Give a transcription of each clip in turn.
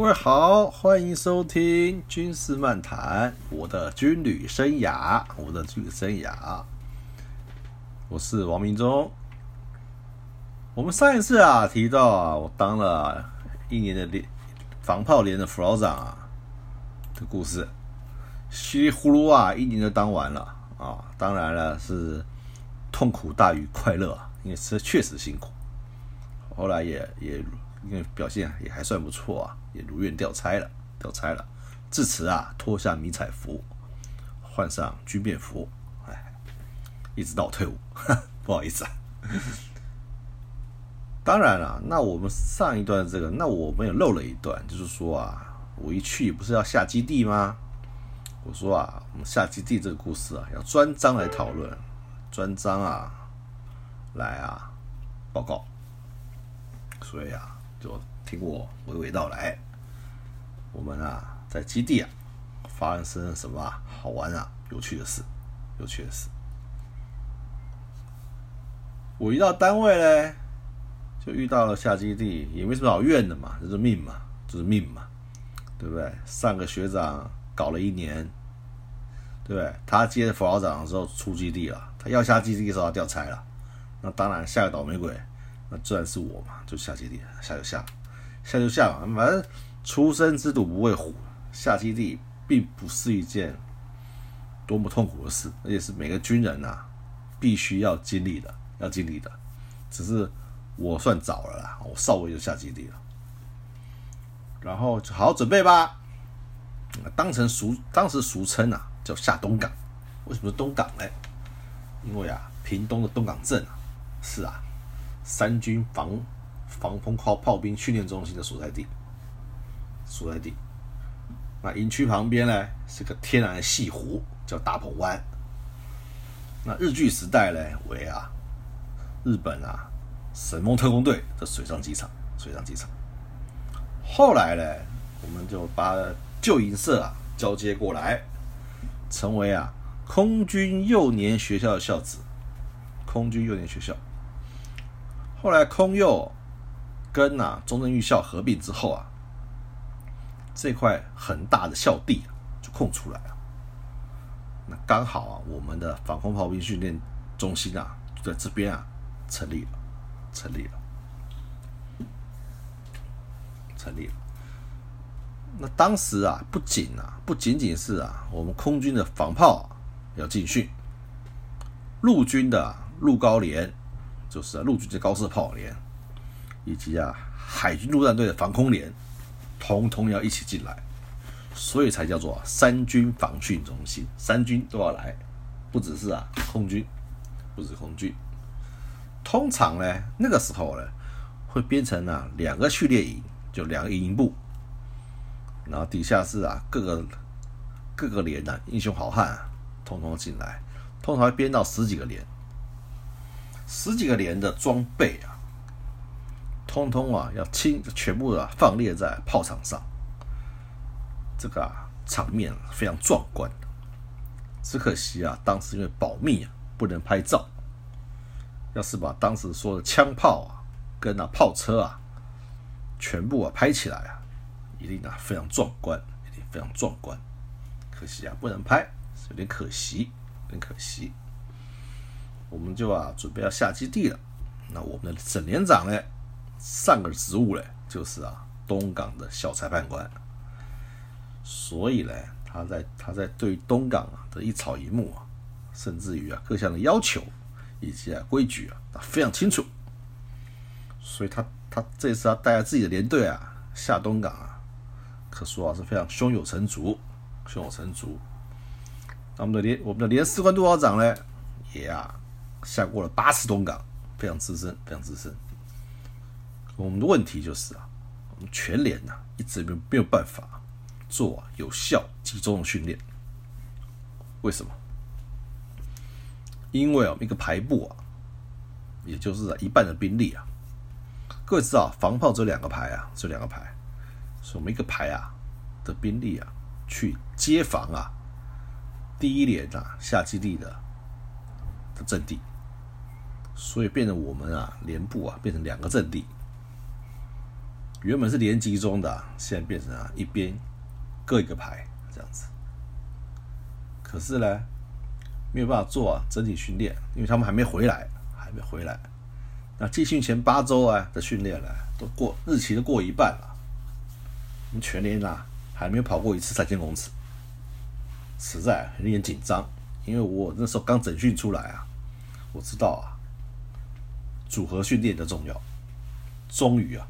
各位好，欢迎收听军事漫谈，我的军旅生涯，我的军旅生涯，我是王明忠。我们上一次啊提到啊，我当了一年的连防炮连的副老长啊的故事，稀里呼噜啊一年就当完了啊，当然了是痛苦大于快乐，因为这确实辛苦。后来也也因为表现也还算不错啊，也如愿调差了，调差了。至此啊，脱下迷彩服，换上军便服，哎，一直到退伍，不好意思啊。当然了，那我们上一段这个，那我们也漏了一段，就是说啊，我一去不是要下基地吗？我说啊，我们下基地这个故事啊，要专章来讨论，专章啊，来啊，报告。所以啊，就听我娓娓道来。我们啊，在基地啊，发生什么好玩啊、有趣的事？有趣的事。我一到单位嘞，就遇到了下基地，也没什么好怨的嘛，这是命嘛，这是命嘛，对不对？上个学长搞了一年，对不对？他接副老长的时候出基地了，他要下基地的时候他调差了，那当然下个倒霉鬼，那自然是我嘛，就下基地，下就下，下就下嘛，反正初生之犊不畏虎，下基地并不是一件多么痛苦的事，而且是每个军人呐必须要经历的。要经历的，只是我算早了啦，我稍微就下基地了，然后就好好准备吧。当成俗当时俗称啊，叫下东港。为什么东港呢？因为啊，屏东的东港镇啊，是啊，三军防防空炮炮兵训练中心的所在地，所在地。那营区旁边呢，是个天然的西湖，叫大鹏湾。那日据时代呢，为啊。日本啊，神风特工队的水上机场，水上机场。后来呢，我们就把旧营舍啊交接过来，成为啊空军幼年学校的校址。空军幼年学校。后来空幼跟啊中正预校合并之后啊，这块很大的校地就空出来了。那刚好啊，我们的防空炮兵训练中心啊就在这边啊。成立了，成立了，成立了。那当时啊，不仅啊，不仅仅是啊，我们空军的防炮要进训，陆军的陆高连，就是陆军的高射炮连，以及啊海军陆战队的防空连，统统要一起进来，所以才叫做三军防训中心，三军都要来，不只是啊空军，不止空军。通常呢，那个时候呢，会编成啊两个序列营，就两个营部，然后底下是啊各个各个连的英雄好汉，通通进来，通常会编到十几个连，十几个连的装备啊，通通啊要清全部啊放列在炮场上，这个啊场面非常壮观，只可惜啊当时因为保密啊不能拍照。要是把当时说的枪炮啊，跟那炮车啊，全部啊拍起来啊，一定啊非常壮观，一定非常壮观。可惜啊不能拍，有点可惜，有点可惜。我们就啊准备要下基地了。那我们的沈连长呢，上个职务呢就是啊东港的小裁判官。所以呢，他在他在对东港啊的一草一木啊，甚至于啊各项的要求。以及啊规矩啊，他非常清楚，所以他他这次他带着自己的连队啊下东港啊，可说啊是非常胸有成竹，胸有成竹。那我们的连我们的连士官督导长呢，也啊下过了八次东港，非常资深，非常资深。我们的问题就是啊，我们全连呐一直没没有办法做有效集中的训练，为什么？因为啊，一个排部啊，也就是一半的兵力啊。各位知道，防炮只有两个排啊，只有两个排，所以我们一个排啊的兵力啊，去接防啊第一连啊下基地的的阵地，所以变成我们啊连部啊变成两个阵地。原本是连集中的，现在变成啊一边各一个排这样子。可是呢，没有办法做啊整体训练，因为他们还没回来，还没回来。那集训前八周啊的训练呢，都过日期都过一半了，我们全连啊还没有跑过一次三千公尺，实在有点紧张。因为我那时候刚整训出来啊，我知道啊，组合训练的重要。终于啊，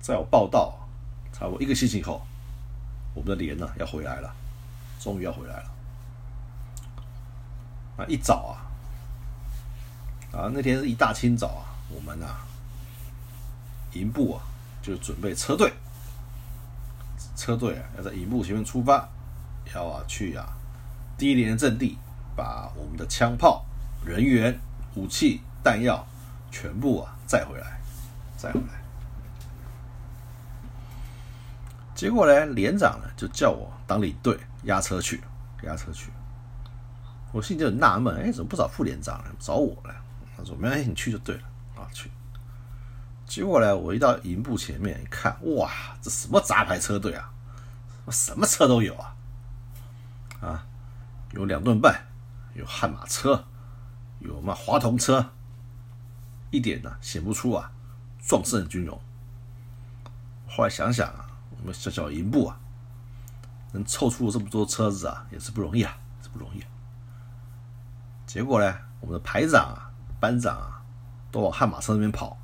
在我报道差不多一个星期后，我们的连呢要回来了，终于要回来了。啊，一早啊，啊那天是一大清早啊，我们啊，营部啊就准备车队，车队啊要在营部前面出发，要啊去啊。第一连阵地，把我们的枪炮、人员、武器、弹药全部啊载回来，载回来。结果呢，连长呢就叫我当领队，押车去，押车去。我心里就很纳闷，哎，怎么不找副连长呢？找我了？他说没关系，你去就对了，啊去。结果呢，我一到营部前面一看，哇，这什么杂牌车队啊？什么车都有啊，啊！有两吨半，有悍马车，有嘛华童车，一点呢显不出啊壮盛的军容。后来想想啊，我们小小营部啊，能凑出这么多车子啊，也是不容易啊，是不容易。结果呢，我们的排长啊、班长啊，都往悍马车那边跑，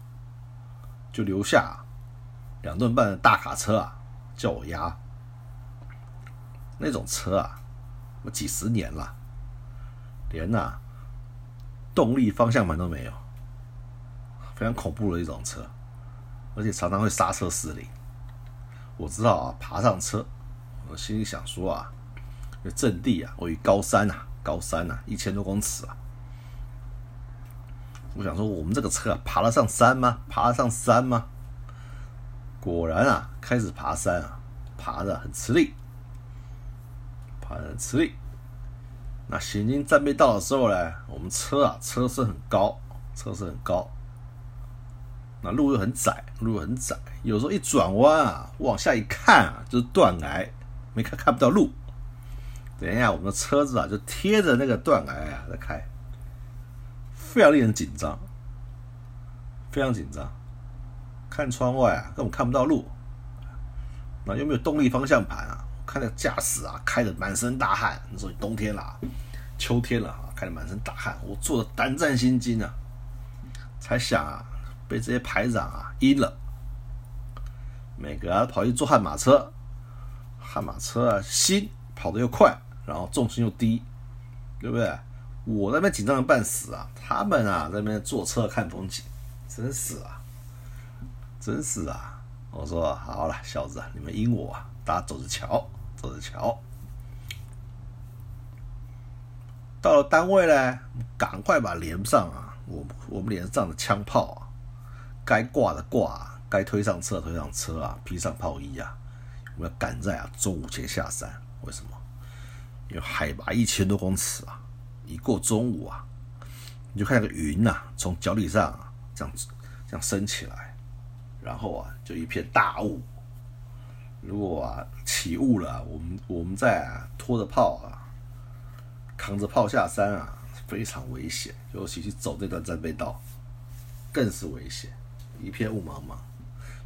就留下两吨半的大卡车啊，叫我押。那种车啊。我几十年了，连呐动力方向盘都没有，非常恐怖的一种车，而且常常会刹车失灵。我知道啊，爬上车，我心里想说啊，这阵地啊位于高山呐，高山呐，一千多公尺啊。我想说，我们这个车啊，爬得上山吗？爬得上山吗？果然啊，开始爬山啊，爬的很吃力。很吃力。那行经战备道的时候呢，我们车啊，车身很高，车身很高。那路又很窄，路又很窄，有时候一转弯啊，往下一看啊，就是断崖，没看看不到路。等一下，我们的车子啊，就贴着那个断崖啊在开，非常令人紧张，非常紧张。看窗外啊，根本看不到路。那又没有动力方向盘啊？看那驾驶啊，开的满身大汗。你说冬天了，秋天了啊，开的满身大汗。我做的胆战心惊啊，才想啊，被这些排长啊阴了。每个啊跑去坐悍马车，悍马车啊新，跑得又快，然后重心又低，对不对？我那边紧张的半死啊，他们啊在那边坐车看风景，真是啊，真是啊。我说好了，小子，你们阴我啊，大家走着瞧。走着瞧，到了单位呢，赶快把连上啊！我我们连上的枪炮啊，该挂的挂，该推上车推上车啊，披上炮衣啊，我们要赶在啊中午前下山。为什么？因为海拔一千多公尺啊，一过中午啊，你就看那个云呐，从脚底上啊这样子这样升起来，然后啊就一片大雾。如果啊起雾了，我们我们在啊拖着炮啊，扛着炮下山啊，非常危险。尤其去走这段战备道，更是危险，一片雾茫茫。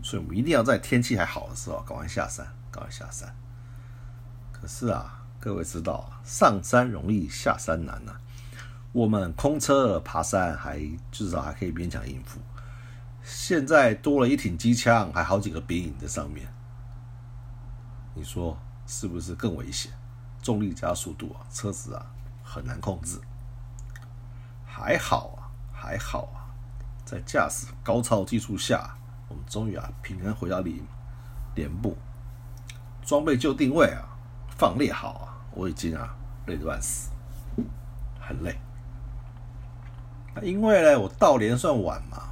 所以我们一定要在天气还好的时候赶快下山，赶快下山。可是啊，各位知道啊，上山容易下山难呐。我们空车爬山还至少还可以勉强应付，现在多了一挺机枪，还好几个兵营在上面。你说是不是更危险？重力加速度啊，车子啊很难控制。还好啊，还好啊，在驾驶高超技术下，我们终于啊平安回到连连部，装备就定位啊，放列好啊，我已经啊累得半死，很累。那因为呢，我到连算晚嘛，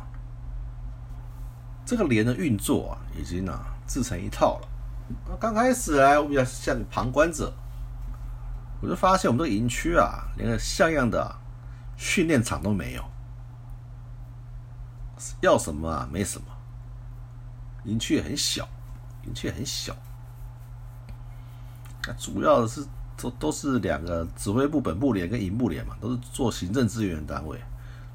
这个连的运作啊，已经啊自成一套了。那刚开始呢，我比较像旁观者，我就发现我们这个营区啊，连个像样的训练场都没有，要什么啊？没什么，营区也很小，营区也很小。那主要的是都都是两个指挥部本部连跟营部连嘛，都是做行政资源单位，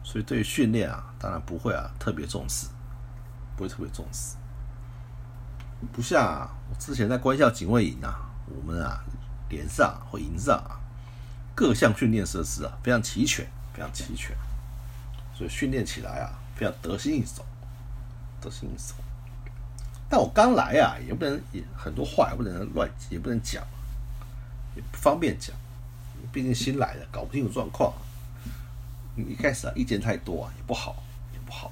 所以对于训练啊，当然不会啊特别重视，不会特别重视。不像，我之前在官校警卫营啊，我们啊连上或营上啊，各项训练设施啊非常齐全，非常齐全，所以训练起来啊非常得心应手，得心应手。但我刚来啊，也不能也很多话也不能乱，也不能讲，也不方便讲，毕竟新来的，搞不清楚状况。一开始啊意见太多啊，也不好，也不好，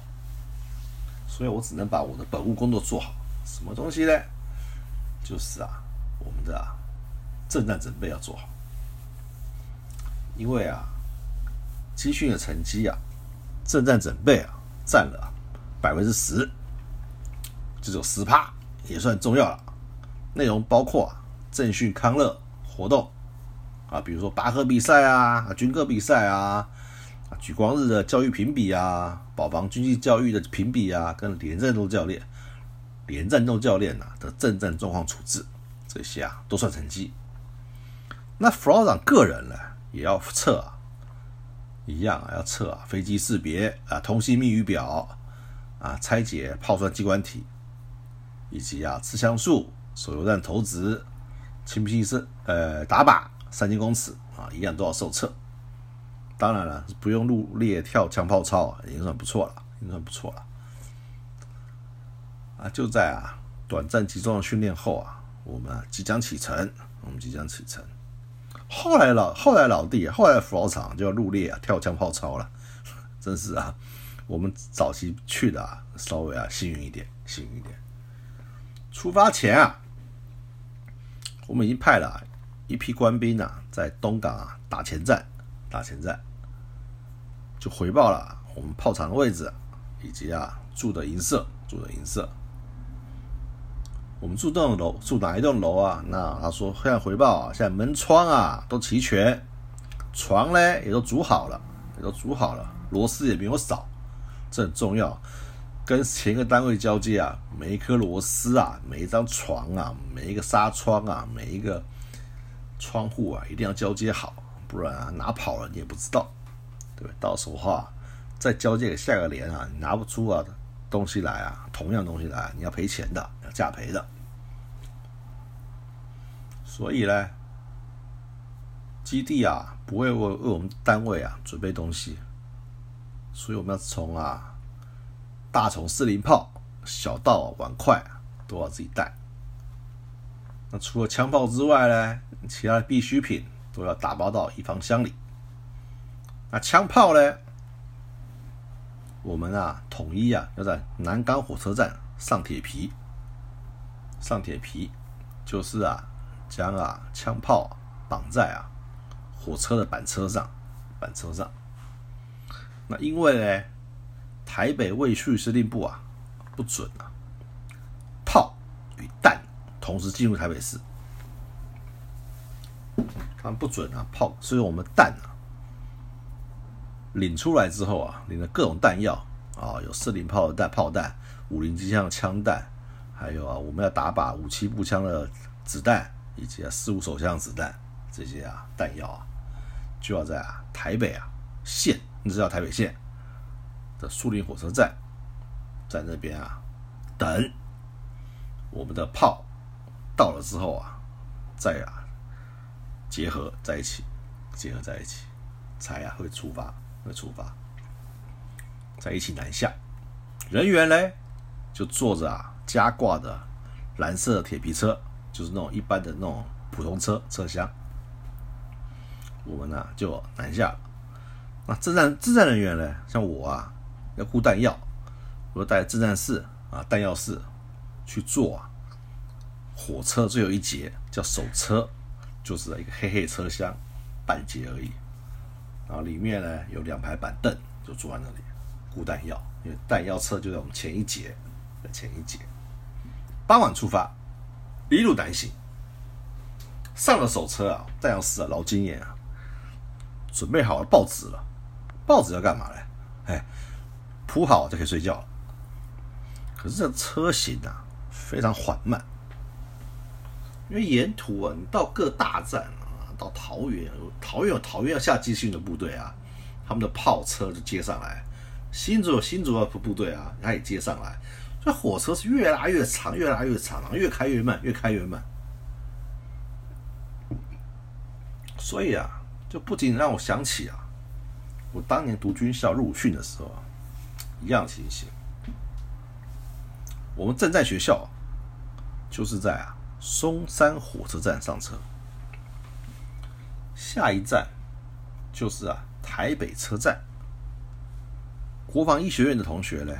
所以我只能把我的本务工作做好。什么东西呢？就是啊，我们的啊，正战准备要做好，因为啊，集训的成绩啊，正战准备啊，占了百分之十，这种十趴也算重要了。内容包括啊，政训康乐活动啊，比如说拔河比赛啊，军歌比赛啊，啊，举光日的教育评比啊，保防军纪教育的评比啊，跟连战斗教练。连战斗教练呐的阵战状况处置，这些啊都算成绩。那副老长个人呢也要测啊，一样啊要测啊飞机识别啊通信密语表啊拆解炮栓机关体，以及啊持枪术手榴弹投掷轻兵器呃打靶三千公尺啊一样都要受测。当然了，不用入列跳枪炮操啊，已经算不错了，已经算不错了。啊，就在啊短暂集中的训练后啊，我们即将启程，我们即将启程。后来老后来老弟，后来辅导场就要入列啊，跳枪炮操了，真是啊，我们早期去的啊，稍微啊幸运一点，幸运一点。出发前啊，我们已经派了一批官兵啊，在东港啊打前站，打前站，就回报了我们炮场的位置，以及啊住的营舍，住的营舍。我们住这栋楼，住哪一栋楼啊？那他说现在回报啊，现在门窗啊都齐全，床呢也都煮好了，也都煮好了，螺丝也没有少，这很重要。跟前一个单位交接啊，每一颗螺丝啊，每一张床啊，每一个纱窗啊，每一个窗户啊，一定要交接好，不然啊拿跑了你也不知道，对不对？到时候话再交接给下个连啊，你拿不出啊东西来啊，同样东西来，你要赔钱的。价赔的，所以呢，基地啊不会为为我们单位啊准备东西，所以我们要从啊大从四零炮，小到碗筷都要自己带。那除了枪炮之外呢，其他的必需品都要打包到一方箱里。那枪炮呢，我们啊统一啊要在南岗火车站上铁皮。上铁皮，就是啊，将啊枪炮绑在啊火车的板车上，板车上。那因为呢，台北卫戍司令部啊不准啊炮与弹同时进入台北市，他们不准啊炮，所以我们弹啊领出来之后啊，领了各种弹药啊，有四零炮的弹、炮弹、五零机枪的枪弹。还有啊，我们要打靶五七步枪的子弹，以及啊四五手枪子弹这些啊弹药啊，就要在啊台北啊县，你知道台北县的树林火车站，在那边啊等我们的炮到了之后啊，再啊结合在一起，结合在一起，才啊会出发，会出发，在一起南下，人员呢就坐着啊。加挂的蓝色铁皮车，就是那种一般的那种普通车车厢。我们呢就南下。那自战自战人员呢，像我啊，要顾弹药，我带自战室啊弹药室去做啊。火车最后一节叫手车，就是一个黑黑车厢，半截而已。然后里面呢有两排板凳，就坐在那里顾弹药，因为弹药车就在我们前一节的前一节。傍晚出发，一路南行。上了手车啊，弹药师啊，老经验啊，准备好了报纸了。报纸要干嘛呢？哎，铺好就可以睡觉了。可是这车型啊，非常缓慢。因为沿途啊，你到各大站啊，到桃园，桃园有桃园要下集训的部队啊，他们的炮车就接上来；新竹有新竹的部队啊，他也接上来。这火车是越拉越长，越拉越长，越开越慢，越开越慢。所以啊，就不仅让我想起啊，我当年读军校入训的时候啊，一样情形。我们正在学校，就是在啊。松山火车站上车，下一站就是啊台北车站。国防医学院的同学呢，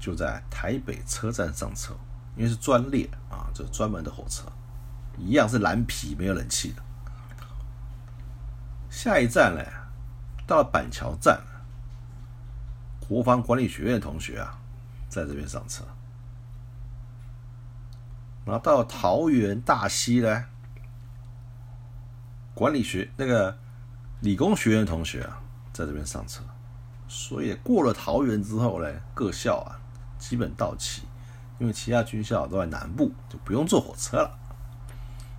就在台北车站上车，因为是专列啊，这专门的火车，一样是蓝皮，没有冷气的。下一站呢，到了板桥站，国防管理学院同学啊，在这边上车。然后到桃园大溪呢，管理学那个理工学院同学啊，在这边上车，所以过了桃园之后呢，各校啊基本到齐，因为其他军校都在南部，就不用坐火车了，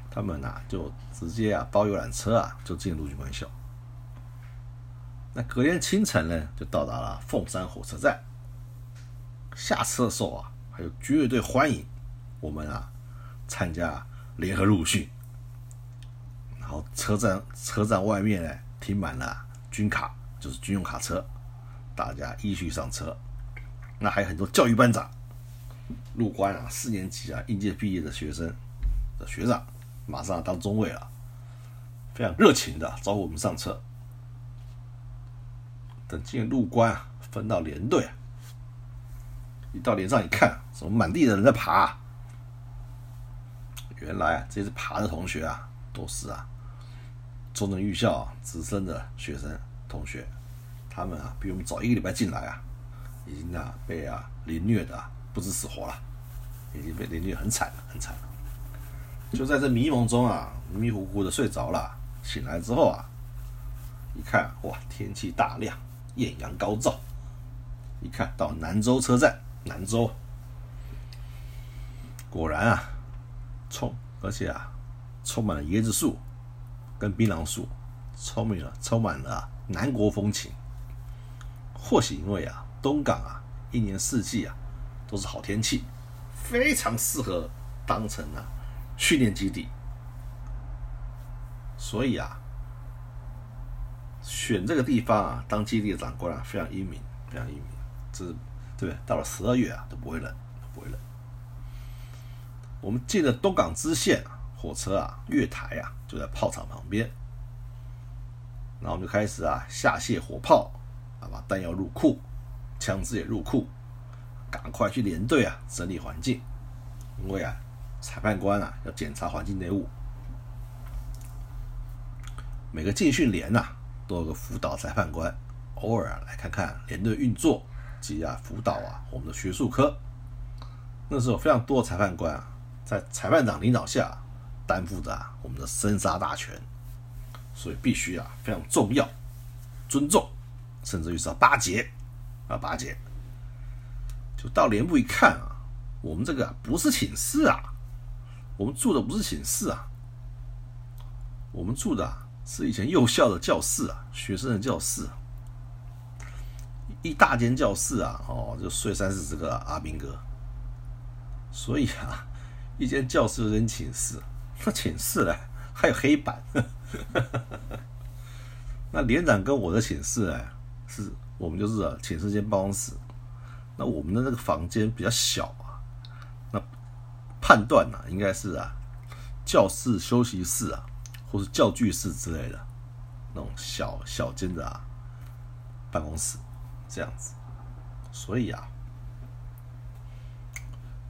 他们呐就直接啊包游览车啊就进陆军官校。那隔天清晨呢，就到达了凤山火车站，下车的时候啊，还有军乐队欢迎我们啊。参加联合陆训，然后车站车站外面呢停满了军卡，就是军用卡车，大家依序上车。那还有很多教育班长、入关啊，四年级啊应届毕业的学生的学长，马上当中尉了，非常热情的招呼我们上车。等进入关啊，分到连队，一到连上一看，怎么满地的人在爬？原来啊，这些爬的同学啊，都是啊，中正预校直升的学生同学，他们啊，比我们早一个礼拜进来啊，已经啊被啊凌虐的不知死活了，已经被凌虐很惨了，很惨了。就在这迷蒙中啊，迷迷糊糊的睡着了，醒来之后啊，一看哇，天气大亮，艳阳高照，一看到南州车站，南州，果然啊。充，而且啊，充满了椰子树跟槟榔树，充满了充满了南国风情。或许因为啊，东港啊，一年四季啊都是好天气，非常适合当成啊训练基地。所以啊，选这个地方啊当基地的长官啊非常英明，非常英明。这对不对？到了十二月啊都不会冷，不会冷。我们进了东港支线火车啊，月台啊就在炮场旁边。然后我们就开始啊下卸火炮，啊把弹药入库，枪支也入库，赶快去连队啊整理环境，因为啊裁判官啊要检查环境内务。每个进训连呐都有个辅导裁判官，偶尔来看看连队运作及啊辅导啊我们的学术科。那时候非常多的裁判官啊。在裁判长领导下，担负着我们的生杀大权，所以必须啊非常重要，尊重，甚至于是要巴结啊巴结。就到连部一看啊，我们这个不是寝室啊，我们住的不是寝室啊，我们住的是以前幼校的教室啊，学生的教室，一大间教室啊，哦就睡三四十个阿兵哥，所以啊。一间教室跟寝室，那寝室呢还有黑板。那连长跟我的寝室哎，是我们就是啊寝室间办公室。那我们的那个房间比较小啊，那判断呢应该是啊教室、休息室啊，或是教具室之类的那种小小间的啊办公室这样子。所以啊，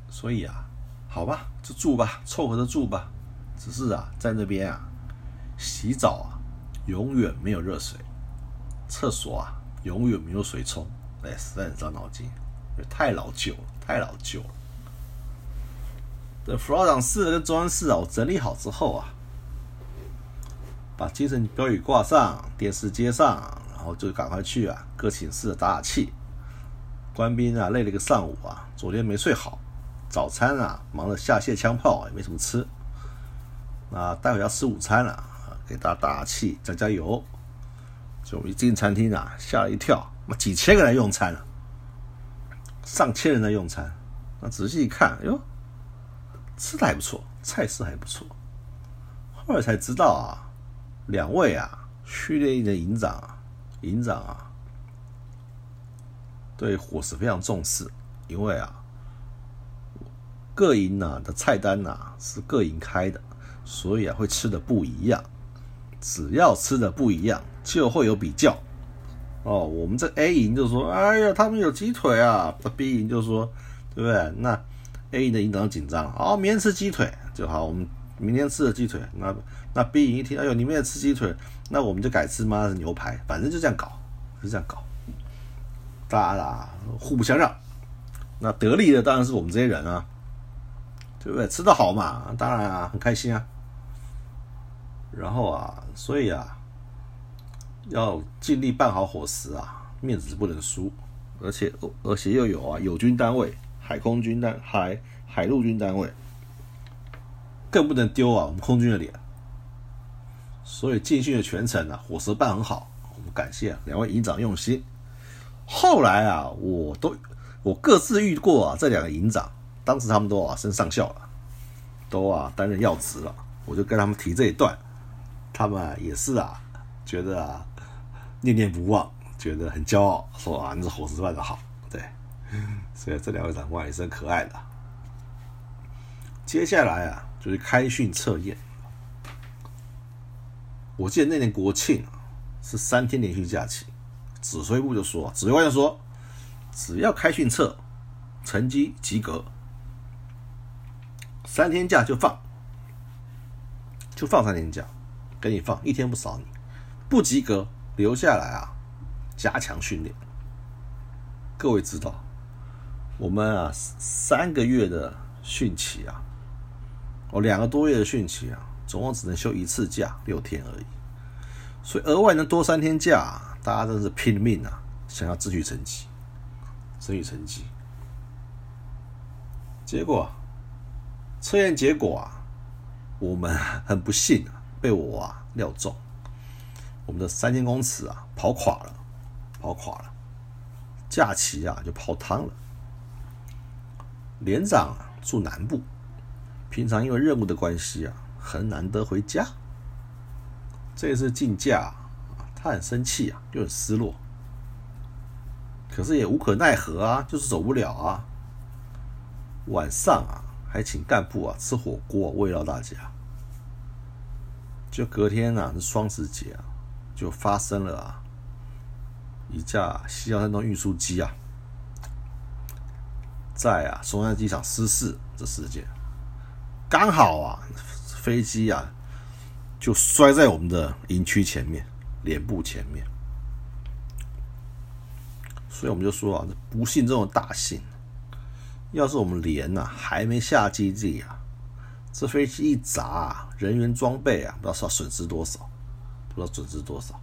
所以啊。好吧，就住吧，凑合着住吧。只是啊，在那边啊，洗澡啊，永远没有热水；厕所啊，永远没有水冲。哎，实在很伤脑筋，太老旧了，太老旧了。等副校长室跟中央室啊，我整理好之后啊，把精神标语挂上，电视接上，然后就赶快去啊各寝室打打气。官兵啊，累了一个上午啊，昨天没睡好。早餐啊，忙着下卸枪炮，也没什么吃。那待会要吃午餐了，给大家打打气，加加油。就一进餐厅啊，吓了一跳，妈几千个人用餐了，上千人在用餐。那仔细一看，哟，吃的还不错，菜色还不错。后来才知道啊，两位啊，训练营的营长，营长啊，对伙食非常重视，因为啊，各营呐的菜单呐是各营开的。所以啊，会吃的不一样。只要吃的不一样，就会有比较。哦，我们这 A 营就说：“哎呀，他们有鸡腿啊。”B 营就说：“对不对？”那 A 营的营长紧张，好，明天吃鸡腿就好。我们明天吃的鸡腿，那那 B 营一听，哎呦，你们也吃鸡腿，那我们就改吃妈的牛排。反正就这样搞，就这样搞，大家啊互不相让。那得利的当然是我们这些人啊，对不对？吃的好嘛，当然啊，很开心啊。然后啊，所以啊，要尽力办好伙食啊，面子不能输，而且而且又有啊友军单位、海空军单、海海陆军单位，更不能丢啊我们空军的脸。所以进训的全程啊，伙食办很好，我们感谢两位营长用心。后来啊，我都我各自遇过啊这两个营长，当时他们都啊升上校了，都啊担任要职了，我就跟他们提这一段。他们也是啊，觉得啊念念不忘，觉得很骄傲，说啊你这伙食办的好，对，所以这两位长官也是很可爱的。接下来啊就是开训测验，我记得那年国庆是三天连续假期，指挥部就说，指挥官就说，只要开训测成绩及格，三天假就放，就放三天假。给你放一天不少，你不及格留下来啊，加强训练。各位知道，我们啊三个月的训期啊，哦两个多月的训期啊，总共只能休一次假六天而已，所以额外能多三天假，大家真是拼命啊，想要争取成绩，争取成绩。结果测验结果啊，我们很不幸啊。被我啊料中，我们的三千公尺啊跑垮了，跑垮了，假期啊就泡汤了。连长住南部，平常因为任务的关系啊很难得回家。这次进假啊，他很生气啊，又很失落，可是也无可奈何啊，就是走不了啊。晚上啊还请干部啊吃火锅慰劳大家。就隔天啊，是双十节啊，就发生了啊一架西幺三东运输机啊，在啊松山机场失事这事件，刚好啊飞机啊就摔在我们的营区前面，连部前面，所以我们就说啊，不幸中的大幸，要是我们连呐还没下基地啊。这飞机一砸，啊人员装备啊，不知道是要损失多少，不知道损失多少。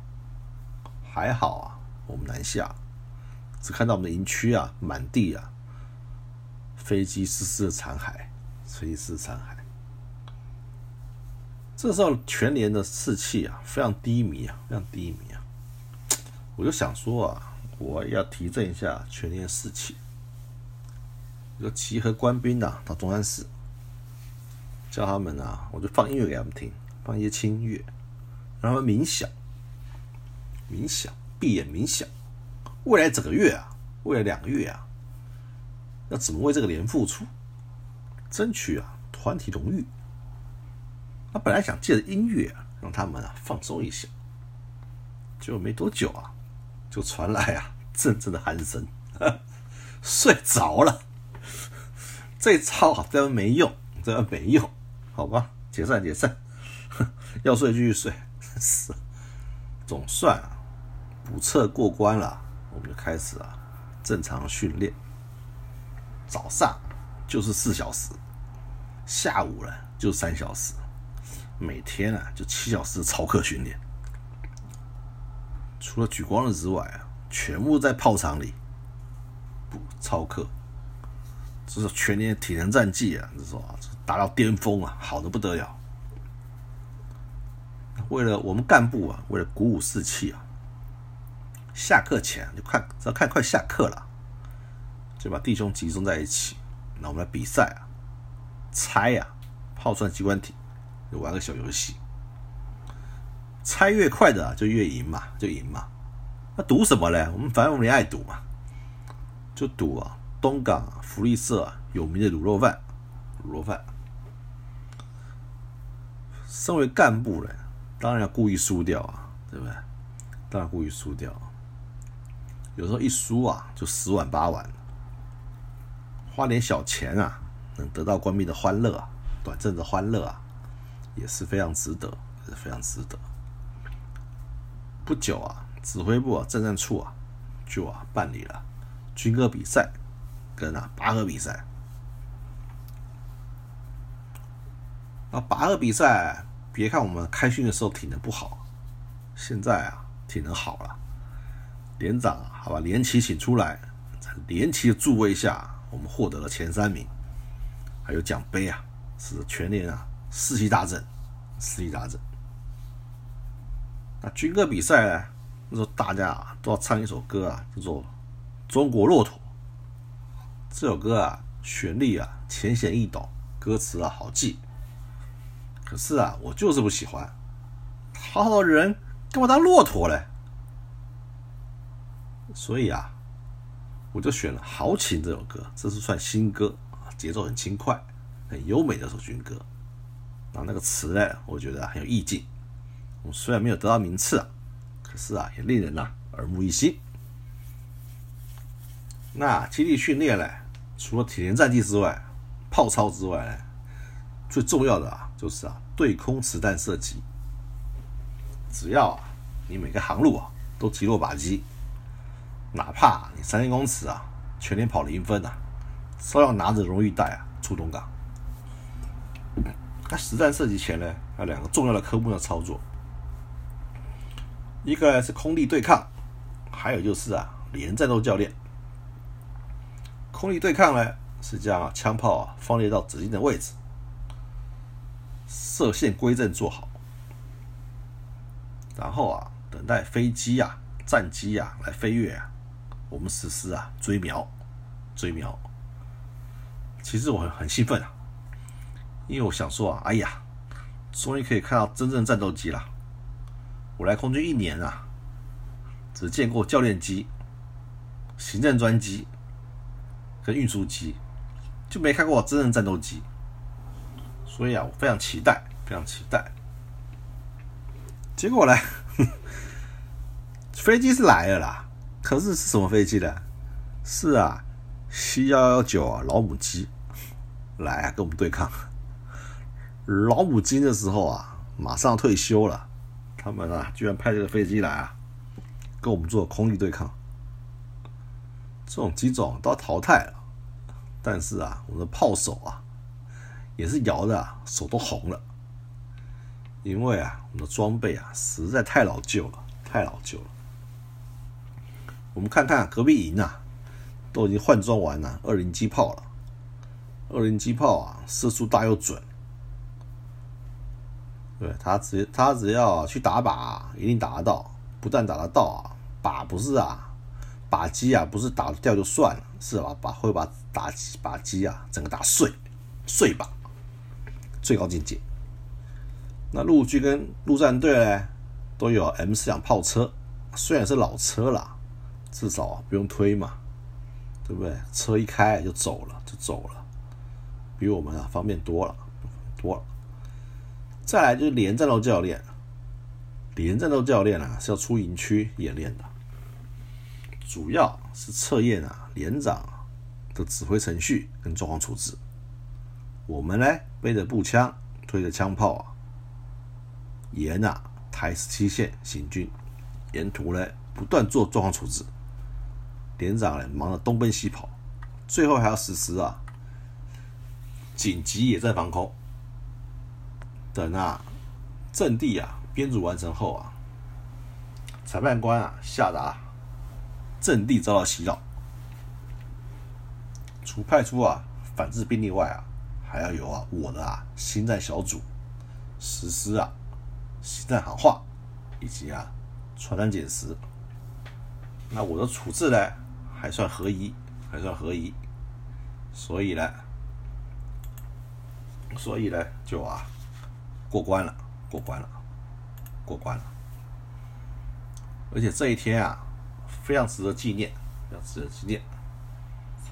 还好啊，我们南下，只看到我们的营区啊，满地啊，飞机失事的残骸，飞机失残骸。这时候全连的士气啊，非常低迷啊，非常低迷啊。我就想说啊，我要提振一下全连士气，就集合官兵呐，到中山市。叫他们啊，我就放音乐给他们听，放一些轻音乐，让他们冥想，冥想，闭眼冥想。未来整个月啊，未来两个月啊，要怎么为这个连付出，争取啊团体荣誉。他本来想借着音乐啊，让他们啊放松一下，结果没多久啊，就传来啊阵阵的鼾声，睡着了。这招啊，这没用，这没用。好吧，解散解散，要睡继续睡。是，总算啊，补测过关了，我们就开始啊正常训练。早上就是四小时，下午呢就三小时，每天啊就七小时操课训练。除了举光日之外啊，全部在炮场里补操课。这是全年体能战绩啊，这是啊，达到巅峰啊，好的不得了。为了我们干部啊，为了鼓舞士气啊，下课前就看，只要看快下课了，就把弟兄集中在一起，那我们来比赛啊，猜呀，炮算机关体，就玩个小游戏，猜越快的就越赢嘛，就赢嘛。那赌什么嘞？我们反正我们也爱赌嘛，就赌啊，东港福利社有名的卤肉饭，卤肉饭。身为干部嘞。当然要故意输掉啊，对不对？当然故意输掉。有时候一输啊，就十碗八碗，花点小钱啊，能得到官兵的欢乐啊，短暂的欢乐啊，也是非常值得，也是非常值得。不久啊，指挥部啊，政战处啊，就啊办理了军歌比赛跟啊拔河比赛。那，拔河比赛。别看我们开训的时候体能不好，现在啊体能好了。连长，好吧，连旗请出来，在连旗的助威下，我们获得了前三名，还有奖杯啊，是全连啊士气大振，士气大振。那军歌比赛呢，那时候大家啊都要唱一首歌啊，叫做《中国骆驼》。这首歌啊，旋律啊浅显易懂，歌词啊好记。可是啊，我就是不喜欢，好好的人干嘛当骆驼嘞？所以啊，我就选了《豪情》这首歌，这是算新歌，节奏很轻快，很优美的首军歌。啊那个词呢，我觉得很有意境。我虽然没有得到名次啊，可是啊，也令人呐耳目一新。那基地训练呢，除了体能战绩之外，炮操之外呢？最重要的啊，就是啊，对空实弹射击。只要啊，你每个航路啊都击落靶机，哪怕你三千公尺啊，全连跑零分啊，照样拿着荣誉带啊出东港。那实战射击前呢，有两个重要的科目要操作，一个是空地对抗，还有就是啊，连战斗教练。空地对抗呢，是将枪炮啊放列到指定的位置。射线归正做好，然后啊，等待飞机啊、战机啊来飞跃啊，我们实施啊追瞄、追瞄。其实我很很兴奋啊，因为我想说啊，哎呀，终于可以看到真正战斗机了。我来空军一年啊，只见过教练机、行政专机跟运输机，就没看过真正战斗机。所以啊，我非常期待，非常期待。结果呢，飞机是来了啦，可是是什么飞机呢？是啊，C 幺幺九啊，老母鸡来啊，跟我们对抗。老母鸡的时候啊，马上退休了，他们啊，居然派这个飞机来啊，跟我们做空域对抗。这种机种都淘汰了，但是啊，我们的炮手啊。也是摇的啊，手都红了，因为啊，我们的装备啊实在太老旧了，太老旧了。我们看看隔壁营啊，都已经换装完了二零机炮了，二零机炮啊，射速大又准，对他只他只要去打靶，一定打得到，不但打得到啊，靶不是啊，靶机啊不是打掉就算了，是吧？把会把打靶机啊整个打碎，碎靶。最高境界。那陆军跟陆战队呢，都有 M 四两炮车，虽然是老车啦，至少不用推嘛，对不对？车一开就走了，就走了，比我们啊方便多了，多了。再来就是连战斗教练，连战斗教练啊是要出营区演练的，主要是测验啊连长的指挥程序跟状况处置。我们呢，背着步枪，推着枪炮啊，沿啊台十七线行军，沿途呢不断做状况处置。连长呢忙得东奔西跑，最后还要实施啊紧急野战防空。等啊阵地啊编组完成后啊，裁判官啊下达阵地遭到袭扰，除派出啊。反制兵力外啊，还要有啊我的啊新战小组实施啊新战喊话，以及啊传单捡拾。那我的处置呢，还算合宜，还算合宜，所以呢，所以呢就啊过关了，过关了，过关了。而且这一天啊，非常值得纪念，非常值得纪念。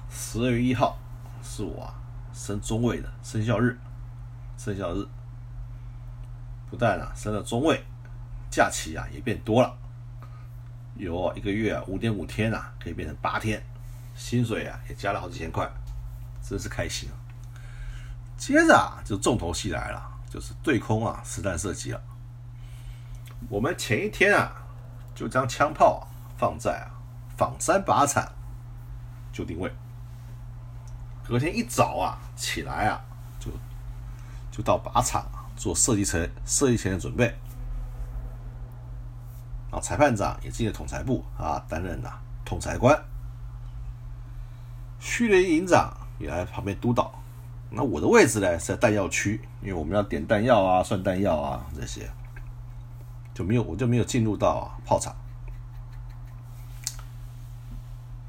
十二月一号是我升中尉的生肖日，生肖日不但啊升了中尉，假期啊也变多了，有一个月啊五点五天啊可以变成八天，薪水啊也加了好几千块，真是开心啊！接着啊就重头戏来了，就是对空啊实弹射击了。我们前一天啊就将枪炮放在啊仿山靶场就定位。隔天一早啊，起来啊，就就到靶场做射击前射击前的准备。啊，裁判长也进了统裁部啊，担任了统裁官。训练营长也来旁边督导。那我的位置呢是在弹药区，因为我们要点弹药啊、算弹药啊这些，就没有我就没有进入到炮场。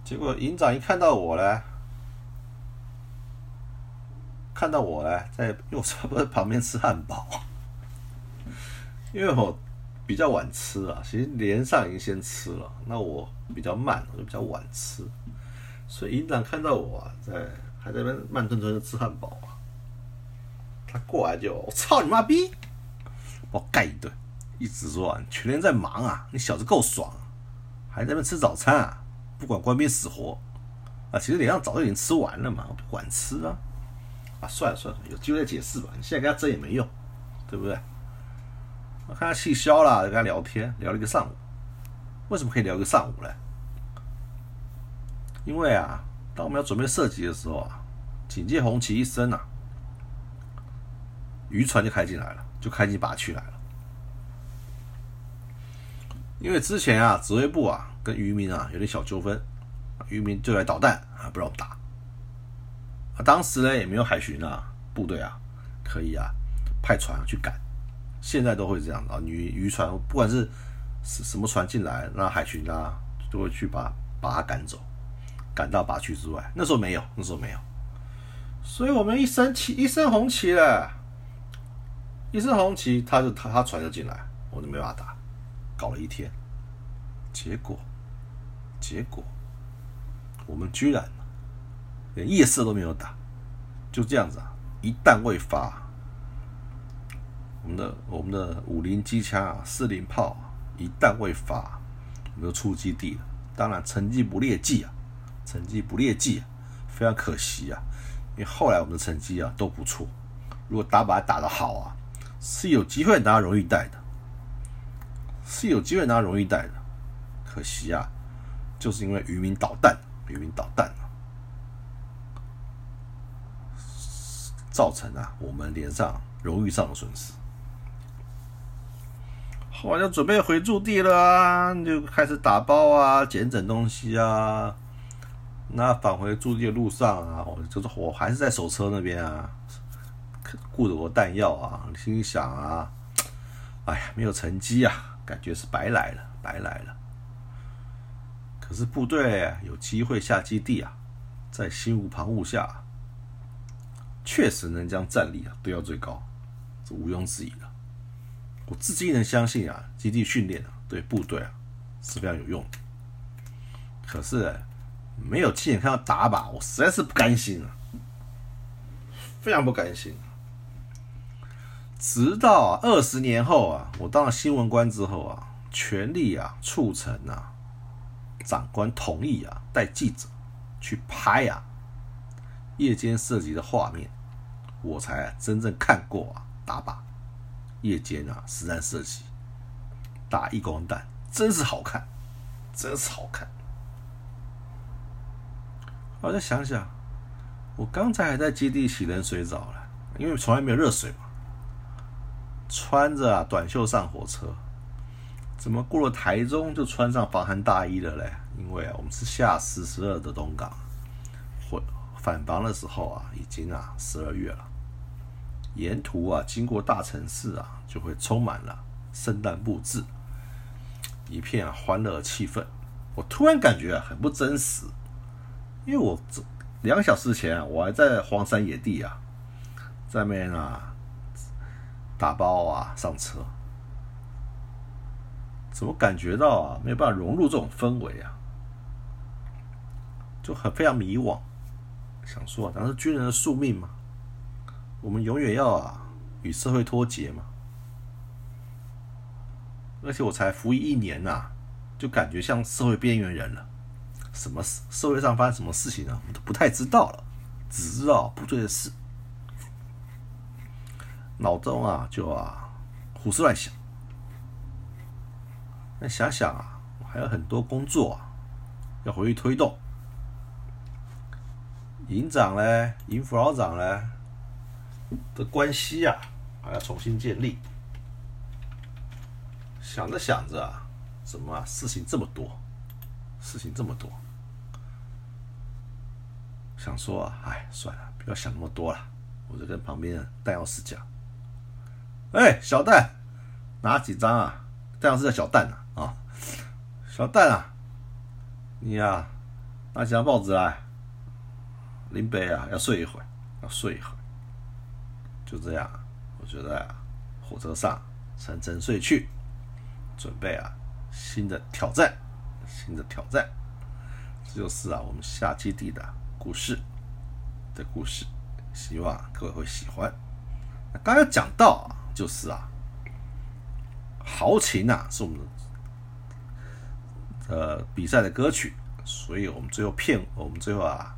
结果营长一看到我呢。看到我呢，在因为我差不多旁边吃汉堡，因为我比较晚吃啊，其实连上已经先吃了，那我比较慢，我就比较晚吃，所以营长看到我啊，在还在那边慢吞吞的吃汉堡啊，他过来就我操你妈逼，把我盖一顿，一直说啊，全连在忙啊，你小子够爽，还在那边吃早餐啊，不管官兵死活。啊，其实脸上早就已经吃完了嘛，不管吃啊。啊，算了算了，有机会再解释吧。你现在跟他争也没用，对不对？我看他气消了，跟他聊天，聊了一个上午。为什么可以聊一个上午呢？因为啊，当我们要准备射击的时候啊，警戒红旗一升啊，渔船就开进来了，就开进靶区来了。因为之前啊，指挥部啊跟渔民啊有点小纠纷，渔民就来捣蛋啊，不让我们打。当时呢也没有海巡啊，部队啊，可以啊派船去赶。现在都会这样啊，渔渔船不管是什么船进来，那海巡啊都会去把把它赶走，赶到靶区之外。那时候没有，那时候没有。所以我们一升旗，一升红旗了，一升红旗，他就他他船就进来，我就没办法打，搞了一天，结果结果我们居然。连夜色都没有打，就这样子啊！一弹未发，我们的我们的五零机枪啊，四零炮啊一弹未发，我们就出基地了。当然成绩不劣迹啊，成绩不劣迹啊，非常可惜啊！因为后来我们的成绩啊都不错，如果打靶打得好啊，是有机会拿荣誉带的，是有机会拿荣誉带的。可惜啊，就是因为渔民捣蛋，渔民捣蛋啊。造成啊，我们连上荣誉上的损失。后来就准备回驻地了啊，就开始打包啊，捡整东西啊。那返回驻地的路上啊，我就是我还是在手车那边啊，顾着我弹药啊，心想啊，哎呀，没有成绩啊，感觉是白来了，白来了。可是部队有机会下基地啊，在心无旁骛下。确实能将战力啊堆到最高，这毋庸置疑的。我至今能相信啊，基地训练啊对部队啊是非常有用的。可是没有亲眼看到打靶，我实在是不甘心啊，非常不甘心。直到二十年后啊，我当了新闻官之后啊，全力啊促成啊长官同意啊带记者去拍啊夜间射击的画面。我才真正看过啊，打靶，夜间啊实战射击，打一光弹，真是好看，真是好看。我再想想，我刚才还在基地洗冷水澡了，因为从来没有热水嘛。穿着啊短袖上火车，怎么过了台中就穿上防寒大衣了嘞？因为啊，我们是下四十二的东港，回返防的时候啊，已经啊十二月了。沿途啊，经过大城市啊，就会充满了圣诞布置，一片欢乐气氛。我突然感觉啊，很不真实，因为我两小时前啊，我还在荒山野地啊，在那边啊打包啊上车，怎么感觉到啊没有办法融入这种氛围啊，就很非常迷惘，想说，难道是军人的宿命吗？我们永远要啊与社会脱节嘛？而且我才服役一年呐。就感觉像社会边缘人了，什么社会上发生什么事情呢？我们都不太知道了，只知道部队的事，脑中啊就啊胡思乱想。那想想啊，我还有很多工作啊要回去推动，营长嘞、营副老长嘞的关系啊还要重新建立。想着想着啊。怎么啊？事情这么多，事情这么多，想说啊，哎，算了，不要想那么多了。我就跟旁边的弹药师讲：“哎，小蛋，拿几张啊？弹药师叫小蛋啊，啊，小蛋啊，你呀，拿几张报纸来。林北啊，要睡一会儿，要睡一会儿。就这样，我就在火车上沉沉睡去，准备啊。”新的挑战，新的挑战，这就是啊我们下基地的故事的故事，希望各位会喜欢。刚刚讲到啊，就是啊，豪情啊是我们呃比赛的歌曲，所以我们最后片，我们最后啊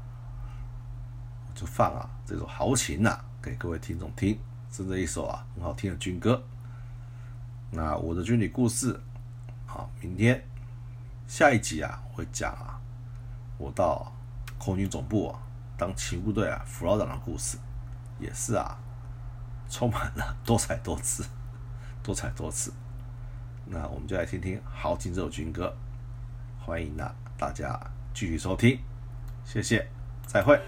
就放啊这首豪情啊给各位听众听，是这一首啊很好听的军歌。那我的军旅故事。好，明天下一集啊，会讲啊，我到空军总部啊当勤务队啊副老长的故事，也是啊，充满了多彩多姿，多彩多姿。那我们就来听听《豪情》这首军歌，欢迎呢大家继续收听，谢谢，再会。